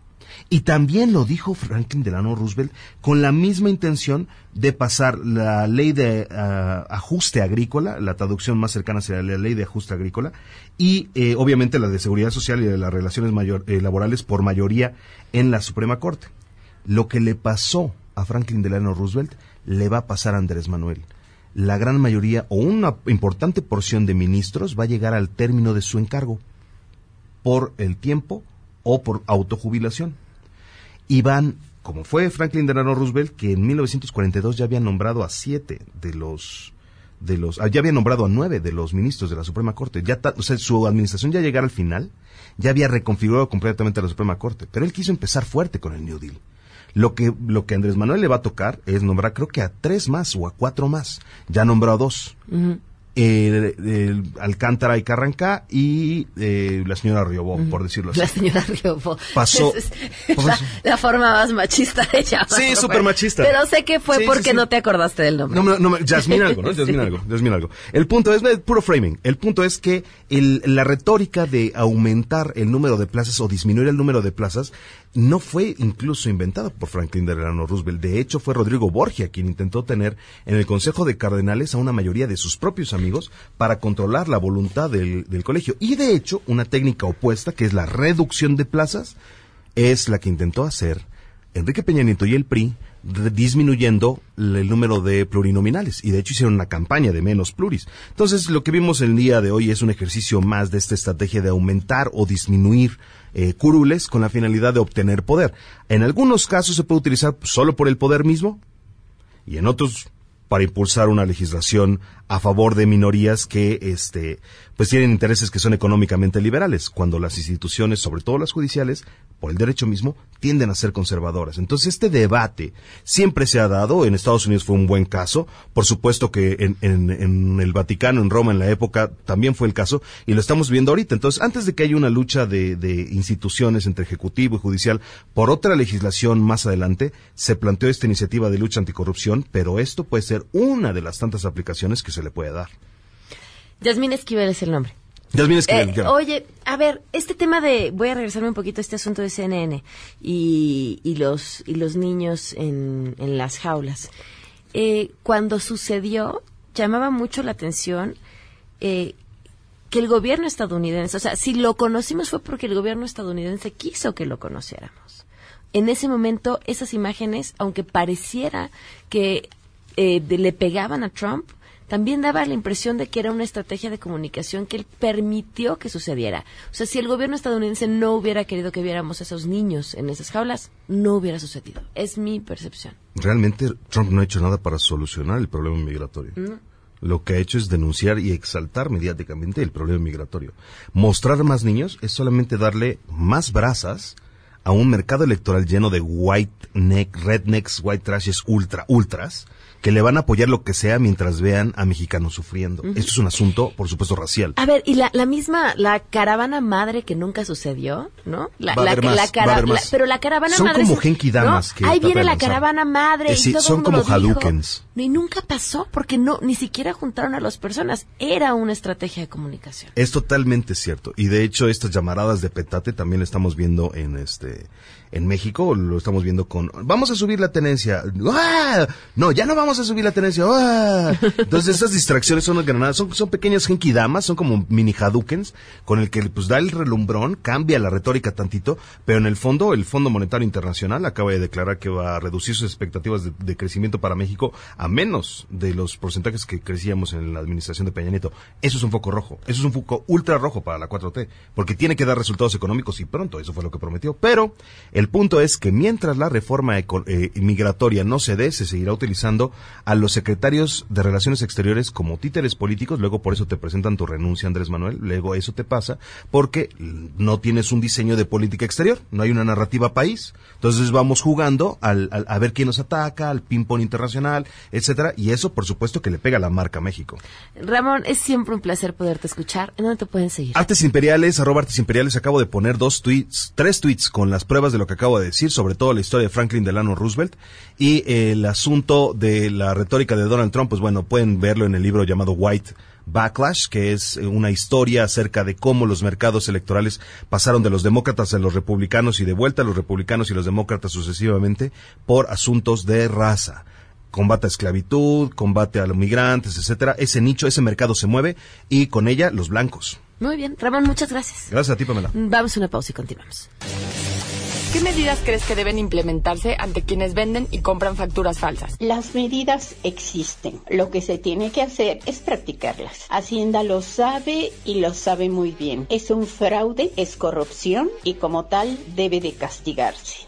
Y también lo dijo Franklin Delano Roosevelt con la misma intención de pasar la ley de ah, ajuste agrícola, la traducción más cercana sería la ley de ajuste agrícola, y eh, obviamente la de seguridad social y de las relaciones mayor- eh, laborales por mayoría en la Suprema Corte. Lo que le pasó a Franklin Delano Roosevelt le va a pasar a Andrés Manuel. La gran mayoría o una importante porción de ministros va a llegar al término de su encargo por el tiempo o por autojubilación. Y van, como fue Franklin Delano Roosevelt, que en 1942 ya había nombrado a siete de los de los, ah, ya había nombrado a nueve de los ministros de la Suprema Corte. Ya o sea, su administración ya llegara al final, ya había reconfigurado completamente a la Suprema Corte. Pero él quiso empezar fuerte con el New Deal. Lo que, lo que Andrés Manuel le va a tocar es nombrar creo que a tres más o a cuatro más. Ya nombró a dos. Eh, eh, Alcántara y Carrancá y eh, la señora Riobó, por decirlo así. La señora Riobó. Pasó- Es- es la, la forma más machista de llamarlo. Sí, súper machista. Pero sé que fue Sí, porque sí. no te acordaste del nombre. No, no, no, Jasmine algo, ¿no? Jasmine algo, Jasmine algo. El punto es puro framing. El punto es que el- la retórica de aumentar el número de plazas o disminuir el número de plazas no fue incluso inventada por Franklin Delano Roosevelt. De hecho, fue Rodrigo Borgia quien intentó tener en el Consejo de Cardenales a una mayoría de sus propios amigos para controlar la voluntad del, del colegio. Y de hecho, una técnica opuesta, que es la reducción de plazas, es la que intentó hacer Enrique Peña Nieto y el PRI disminuyendo el número de plurinominales y de hecho hicieron una campaña de menos pluris. Entonces lo que vimos el día de hoy es un ejercicio más de esta estrategia de aumentar o disminuir eh, curules con la finalidad de obtener poder. En algunos casos se puede utilizar solo por el poder mismo y en otros para impulsar una legislación a favor de minorías que este pues tienen intereses que son económicamente liberales, cuando las instituciones, sobre todo las judiciales, por el derecho mismo, tienden a ser conservadoras. Entonces, este debate siempre se ha dado, en Estados Unidos fue un buen caso, por supuesto que en, el Vaticano, en Roma, en la época, también fue el caso, y lo estamos viendo ahorita. Entonces, antes de que haya una lucha de, de instituciones entre ejecutivo y judicial por otra legislación más adelante, se planteó esta iniciativa de lucha anticorrupción, pero esto puede ser una de las tantas aplicaciones que se le puede dar. Yasmín Esquivel es el nombre. Yasmín Esquivel, Eh, ya. oye, a ver, este tema de, voy a regresarme un poquito a este asunto de CNN y, y los y los niños en, en las jaulas. Eh, cuando sucedió, llamaba mucho la atención eh, que el gobierno estadounidense, o sea, si lo conocimos fue porque el gobierno estadounidense quiso que lo conociéramos. En ese momento, esas imágenes, aunque pareciera que eh, de- le pegaban a Trump, también daba la impresión de que era una estrategia de comunicación que él permitió que sucediera. O sea, si el gobierno estadounidense no hubiera querido que viéramos a esos niños en esas jaulas, no hubiera sucedido. Es mi percepción. Realmente Trump no ha hecho nada para solucionar el problema migratorio. ¿no? Lo que ha hecho es denunciar y exaltar mediáticamente el problema migratorio. Mostrar más niños es solamente darle más brasas a un mercado electoral lleno de white neck, rednecks, white trashes, ultra, ultras, que le van a apoyar lo que sea mientras vean a mexicanos sufriendo. Esto es un asunto, por supuesto, racial. A ver, y la, la misma, la caravana madre que nunca sucedió, ¿no? La, Va a la- haber más, la va a cara- haber la- más. pero la caravana Son madre. como es- Genki Damas ¿no? que Ahí viene la caravana madre. Eh, y todo son como. Hadoukens. Y nunca pasó porque no, ni siquiera juntaron a las personas. Era una estrategia de comunicación. Es totalmente cierto. Y de hecho, estas llamaradas de petate también lo estamos viendo en este en México, lo estamos viendo con vamos a subir la tenencia. ¡Ah! No, ya no vamos a subir la tenencia. ¡Ah! Entonces, esas distracciones son granadas, son, son pequeñas genkidamas, son como mini hadukens, con el que pues da el relumbrón, cambia la retórica tantito, pero en el fondo, el Fondo Monetario Internacional acaba de declarar que va a reducir sus expectativas de, de crecimiento para México a menos de los porcentajes que crecíamos en la administración de Peña Nieto. Eso es un foco rojo, eso es un foco ultra rojo para la 4T, porque tiene que dar resultados económicos y pronto, eso fue lo que prometió. Pero el punto es que mientras la reforma eh, migratoria no se dé, se seguirá utilizando a los secretarios de Relaciones Exteriores como títeres políticos, luego por eso te presentan tu renuncia, Andrés Manuel, luego eso te pasa, porque no tienes un diseño de política exterior, no hay una narrativa país. Entonces vamos jugando al, al- a ver quién nos ataca, al ping-pong internacional, etcétera, y eso por supuesto que le pega la marca a México. Ramón, es siempre un placer poderte escuchar. ¿En dónde te pueden seguir? Artes Imperiales, arroba Artes Imperiales, acabo de poner dos tweets, tres tweets con las pruebas de lo que acabo de decir, sobre todo la historia de Franklin Delano Roosevelt y el asunto de la retórica de Donald Trump, pues bueno, pueden verlo en el libro llamado White Backlash, que es eh, una historia acerca de cómo los mercados electorales pasaron de los demócratas a los republicanos y de vuelta a los republicanos y los demócratas sucesivamente por asuntos de raza combate a esclavitud, combate a los migrantes, etcétera. Ese nicho, ese mercado se mueve y con ella los blancos. Muy bien. Ramón, muchas gracias. Gracias a ti, Pamela. Vamos a una pausa y continuamos. ¿Qué medidas crees que deben implementarse ante quienes venden y compran facturas falsas? Las medidas existen. Lo que se tiene que hacer es practicarlas. Hacienda lo sabe y lo sabe muy bien. Es un fraude, es corrupción y como tal debe de castigarse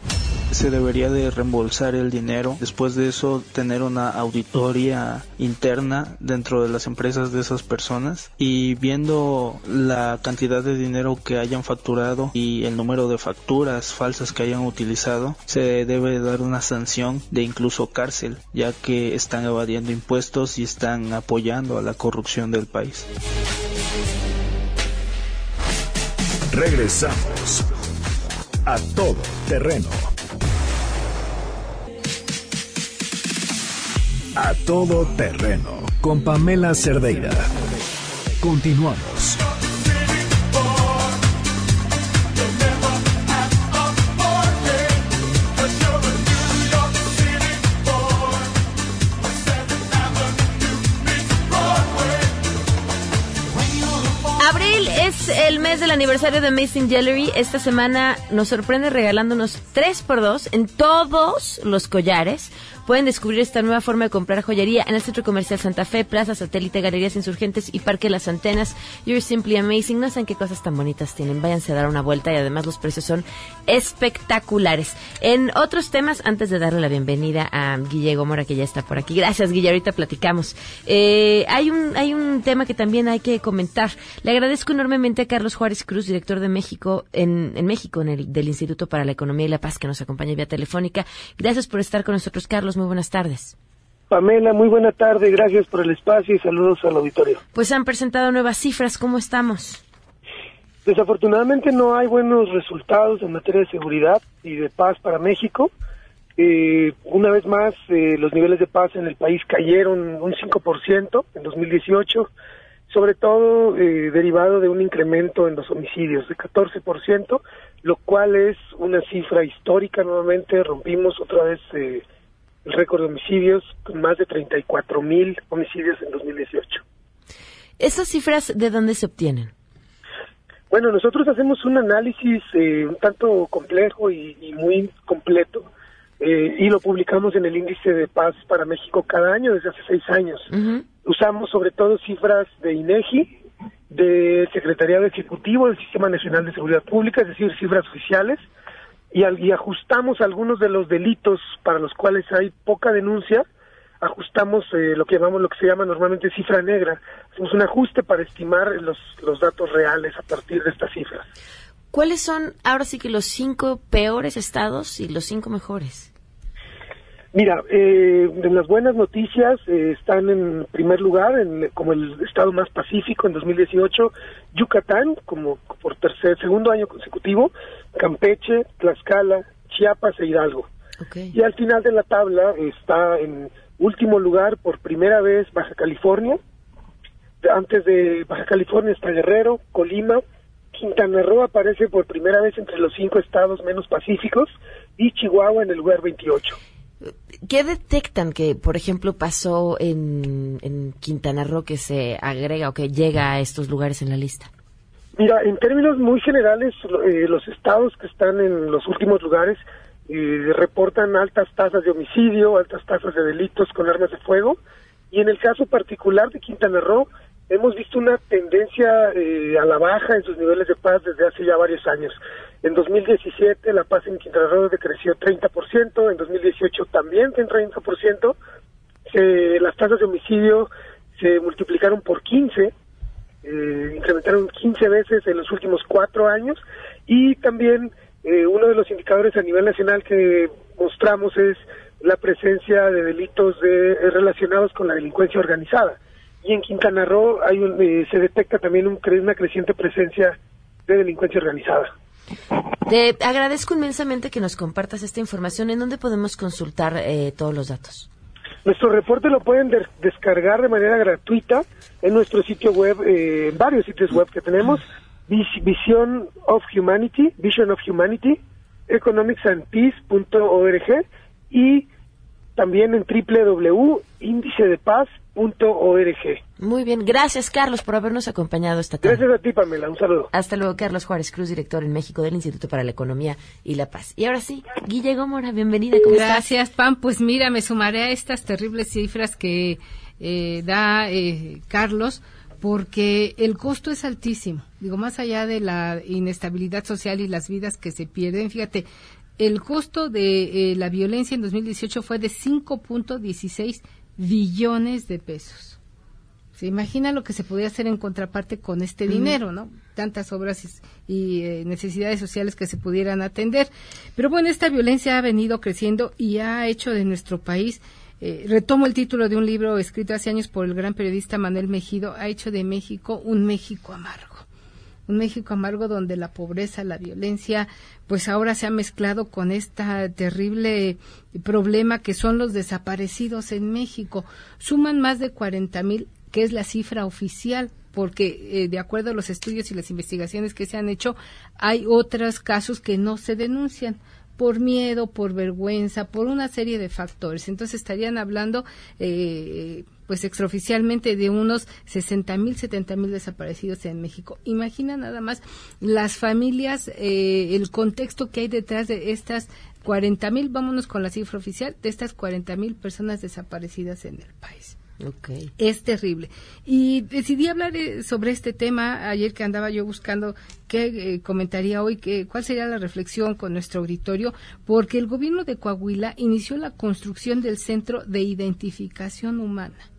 se debería de reembolsar el dinero. Después de eso, tener una auditoría interna dentro de las empresas de esas personas y viendo la cantidad de dinero que hayan facturado y el número de facturas falsas que hayan utilizado, se debe dar una sanción de incluso cárcel, ya que están evadiendo impuestos y están apoyando a la corrupción del país. Regresamos a todo terreno. A todo terreno con Pamela Cerdeira. Continuamos. Abril es el mes del aniversario de Amazing Jewelry. Esta semana nos sorprende regalándonos 3x2 en todos los collares. Pueden descubrir esta nueva forma de comprar joyería en el Centro Comercial Santa Fe, Plaza Satélite, Galerías Insurgentes y Parque Las Antenas. You're simply amazing. No saben qué cosas tan bonitas tienen. Váyanse a dar una vuelta y además los precios son espectaculares. En otros temas, antes de darle la bienvenida a Guille Gómora, que ya está por aquí. Gracias, Guille. Ahorita platicamos. Eh, hay, un, hay un tema que también hay que comentar. Le agradezco enormemente a Carlos Juárez Cruz, director de México, en, en México, en el, del Instituto para la Economía y la Paz, que nos acompaña vía telefónica. Gracias por estar con nosotros, Carlos. Muy buenas tardes. Pamela, muy buena tarde. Gracias por el espacio y saludos al auditorio. Pues han presentado nuevas cifras. ¿Cómo estamos? Desafortunadamente no hay buenos resultados en materia de seguridad y de paz para México. Eh, una vez más, eh, los niveles de paz en el país cayeron un 5% en 2018, sobre todo eh, derivado de un incremento en los homicidios de 14%, lo cual es una cifra histórica nuevamente. Rompimos otra vez eh, el récord de homicidios con más de 34 mil homicidios en 2018. ¿Esas cifras de dónde se obtienen? Bueno, nosotros hacemos un análisis eh, un tanto complejo y, y muy completo eh, y lo publicamos en el índice de paz para México cada año desde hace seis años. Usamos sobre todo cifras de INEGI, de Secretariado Ejecutivo del Sistema Nacional de Seguridad Pública, es decir, cifras oficiales, y, y ajustamos algunos de los delitos para los cuales hay poca denuncia, ajustamos eh, lo que llamamos lo que se llama normalmente cifra negra. Hacemos un ajuste para estimar los, los datos reales a partir de estas cifras. ¿Cuáles son ahora sí que los cinco peores estados y los cinco mejores? Mira, eh, en las buenas noticias eh, están en primer lugar en, como el estado más pacífico en 2018, Yucatán como por tercer, segundo año consecutivo, Campeche, Tlaxcala, Chiapas e Hidalgo. Y al final de la tabla está en último lugar por primera vez Baja California. Antes de Baja California está Guerrero, Colima, Quintana Roo aparece por primera vez entre los cinco estados menos pacíficos y Chihuahua en el lugar 28. ¿Qué detectan que, por ejemplo, pasó en, Quintana Roo que se agrega o que llega a estos lugares en la lista? Mira, en términos muy generales, eh, los estados que están en los últimos lugares eh, reportan altas tasas de homicidio, altas tasas de delitos con armas de fuego, y en el caso particular de Quintana Roo, hemos visto una tendencia eh, a la baja en sus niveles de paz desde hace ya varios años. En 2017 la paz en Quintana Roo decreció 30%, en 2018 también en 30%, se- las tasas de homicidio se multiplicaron por 15, eh, incrementaron 15 veces en los últimos cuatro años y también eh, uno de los indicadores a nivel nacional que mostramos es la presencia de delitos de- eh, relacionados con la delincuencia organizada. Y en Quintana Roo hay un, eh, se detecta también un una creciente presencia de delincuencia organizada. Te agradezco inmensamente que nos compartas esta información. ¿En dónde podemos consultar eh, todos los datos? Nuestro reporte lo pueden de- descargar de manera gratuita en nuestro sitio web, eh, en varios sitios web que tenemos, Vis- Vision of Humanity, Vision of Humanity, economicsandpeace.org y también en Muy bien, gracias Carlos por habernos acompañado esta tarde. Gracias a ti, Pamela, un saludo. Hasta luego, Carlos Juárez Cruz, director en México del Instituto para la Economía y la Paz. Y ahora sí, Guille Gómora, bienvenida, ¿cómo Gracias, Pam. Pues mira, me sumaré a estas terribles cifras que eh, da eh, Carlos, porque el costo es altísimo. Digo, más allá de la inestabilidad social y las vidas que se pierden, fíjate, el costo de eh, la violencia en 2018 fue de 5.16 billones de pesos. Se imagina lo que se podría hacer en contraparte con este dinero, ¿no? Tantas obras y, y, eh, necesidades sociales que se pudieran atender. Pero bueno, esta violencia ha venido creciendo y ha hecho de nuestro país, eh, retomo el título de un libro escrito hace años por el gran periodista Manuel Mejido, ha hecho de México un México amargo México amargo donde la pobreza, la violencia, pues ahora se ha mezclado con este terrible problema que son los desaparecidos en México. Suman más de 40 mil, que es la cifra oficial, porque eh, de acuerdo a los estudios y las investigaciones que se han hecho, hay otros casos que no se denuncian por miedo, por vergüenza, por una serie de factores. Entonces estarían hablando, eh, pues extraoficialmente, de unos 60 mil, 70 mil desaparecidos en México. Imagina nada más las familias, eh, el contexto que hay detrás de estas 40 mil, vámonos con la cifra oficial, de estas 40 mil personas desaparecidas en el país. Okay. Es terrible. Y decidí hablar eh, sobre este tema ayer que andaba yo buscando qué eh, comentaría hoy, que, cuál sería la reflexión con nuestro auditorio, porque el gobierno de Coahuila inició la construcción del Centro de Identificación Humana.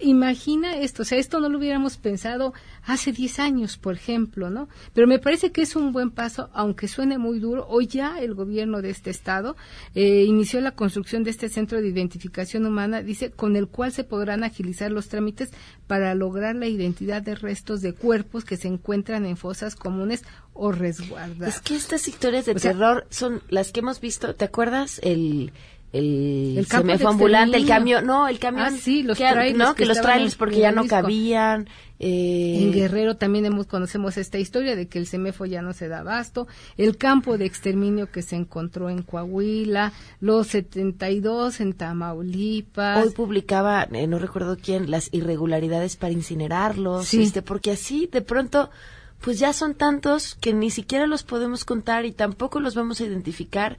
Imagina esto, o sea, esto no lo hubiéramos pensado hace 10 años, por ejemplo, ¿no? Pero me parece que es un buen paso, aunque suene muy duro. Hoy ya el gobierno de este estado eh, inició la construcción de este centro de identificación humana, dice, con el cual se podrán agilizar los trámites para lograr la identidad de restos de cuerpos que se encuentran en fosas comunes o resguardados. Es que estas historias de o terror sea, son las que hemos visto, ¿te acuerdas? El el, el se me fue ambulante, el camión, no, el camión, ah, sí, los que, trailers no, que, que los trailers porque ya no cabían. Eh, en Guerrero también hemos, conocemos esta historia de que el CEMEFO ya no se da abasto, el campo de exterminio que se encontró en Coahuila, los 72 en Tamaulipas. Hoy publicaba, eh, no recuerdo quién, las irregularidades para incinerarlos, sí. este, porque así de pronto pues ya son tantos que ni siquiera los podemos contar y tampoco los vamos a identificar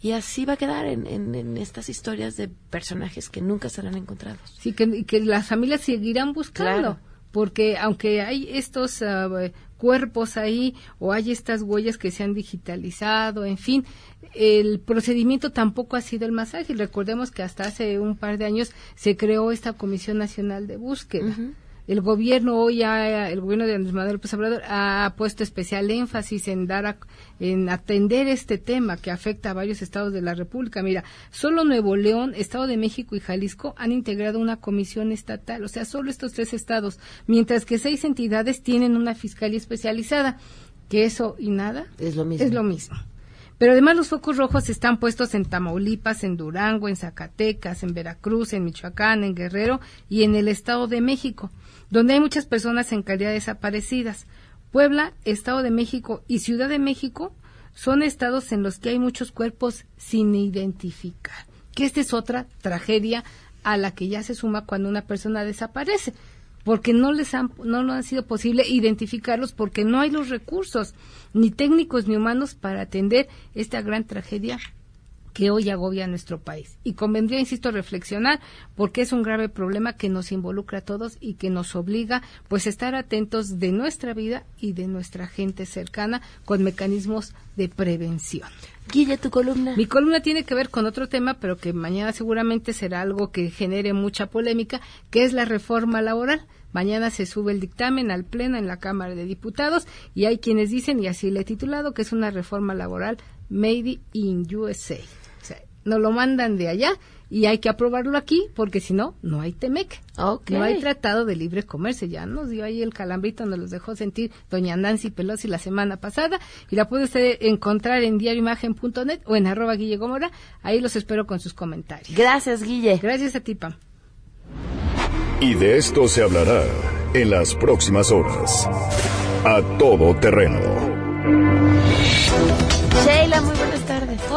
y así va a quedar en, en, en, estas historias de personajes que nunca serán encontrados. Sí, que, que las familias seguirán buscando, claro. porque aunque hay estos uh, cuerpos ahí o hay estas huellas que se han digitalizado, en fin, el procedimiento tampoco ha sido el más ágil. Recordemos que hasta hace un par de años se creó esta Comisión Nacional de Búsqueda. Uh -huh el gobierno hoy ha, el gobierno de Andrés Manuel López Obrador ha puesto especial énfasis en dar a, en atender este tema que afecta a varios estados de la República. Mira, solo Nuevo León, Estado de México y Jalisco han integrado una comisión estatal, o sea, solo estos tres estados, mientras que seis entidades tienen una fiscalía especializada. Que eso y nada es lo mismo. Es lo mismo. Pero además los focos rojos están puestos en Tamaulipas, en Durango, en Zacatecas, en Veracruz, en Michoacán, en Guerrero y en el Estado de México, donde hay muchas personas en calidad desaparecidas. Puebla, Estado de México y Ciudad de México son estados en los que hay muchos cuerpos sin identificar. Que esta es otra tragedia a la que ya se suma cuando una persona desaparece porque no les han, no han sido posible identificarlos porque no hay los recursos, ni técnicos ni humanos para atender esta gran tragedia que hoy agobia a nuestro país. Y convendría, insisto, reflexionar porque es un grave problema que nos involucra a todos y que nos obliga pues a estar atentos de nuestra vida y de nuestra gente cercana con mecanismos de prevención. Guille, tu columna. Mi columna tiene que ver con otro tema, pero que mañana seguramente será algo que genere mucha polémica, que es la reforma laboral. Mañana se sube el dictamen al Pleno en la Cámara de Diputados y hay quienes dicen, y así le he titulado, que es una reforma laboral made in USA. Nos lo mandan de allá y hay que aprobarlo aquí porque si no, no hay TEMEC. Okay. No hay tratado de libre comercio. Ya nos dio ahí el calambrito, nos los dejó sentir doña Nancy Pelosi la semana pasada y la puede usted encontrar en diarioimagen.net o en arroba Guille Gomora. Ahí los espero con sus comentarios. Gracias, Guille. Gracias a ti, Pam. Y de esto se hablará en las próximas horas. A todo terreno. Sheila, muy buenas.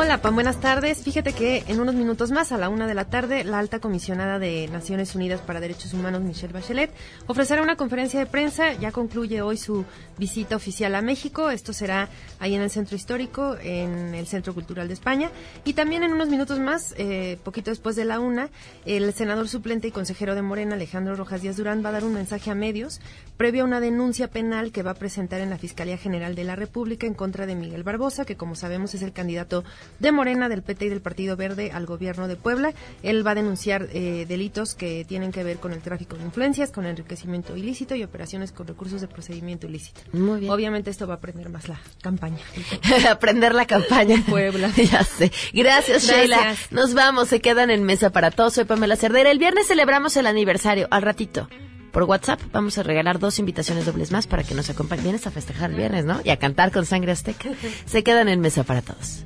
Hola, Pam, buenas tardes. Fíjate que en unos minutos más, a la una de la tarde, la alta comisionada de Naciones Unidas para Derechos Humanos, Michelle Bachelet, ofrecerá una conferencia de prensa. Ya concluye hoy su visita oficial a México. Esto será ahí en el Centro Histórico, en el Centro Cultural de España. Y también en unos minutos más, eh, poquito después de la una, el senador suplente y consejero de Morena, Alejandro Rojas Díaz Durán, va a dar un mensaje a medios previo a una denuncia penal que va a presentar en la Fiscalía General de la República en contra de Miguel Barbosa, que como sabemos es el candidato de Morena, del PT y del Partido Verde al gobierno de Puebla. Él va a denunciar eh, delitos que tienen que ver con el tráfico de influencias, con enriquecimiento ilícito y operaciones con recursos de procedimiento ilícito. Muy bien. Obviamente esto va a aprender más la campaña. aprender la campaña en Puebla. ya sé. Gracias, Sheila. Nos vamos, se quedan en mesa para todos. Soy Pamela Cerdera. El viernes celebramos el aniversario. Al ratito por WhatsApp vamos a regalar dos invitaciones dobles más para que nos acompañen. Vienes a festejar el viernes, ¿no? Y a cantar con sangre azteca. Se quedan en mesa para todos.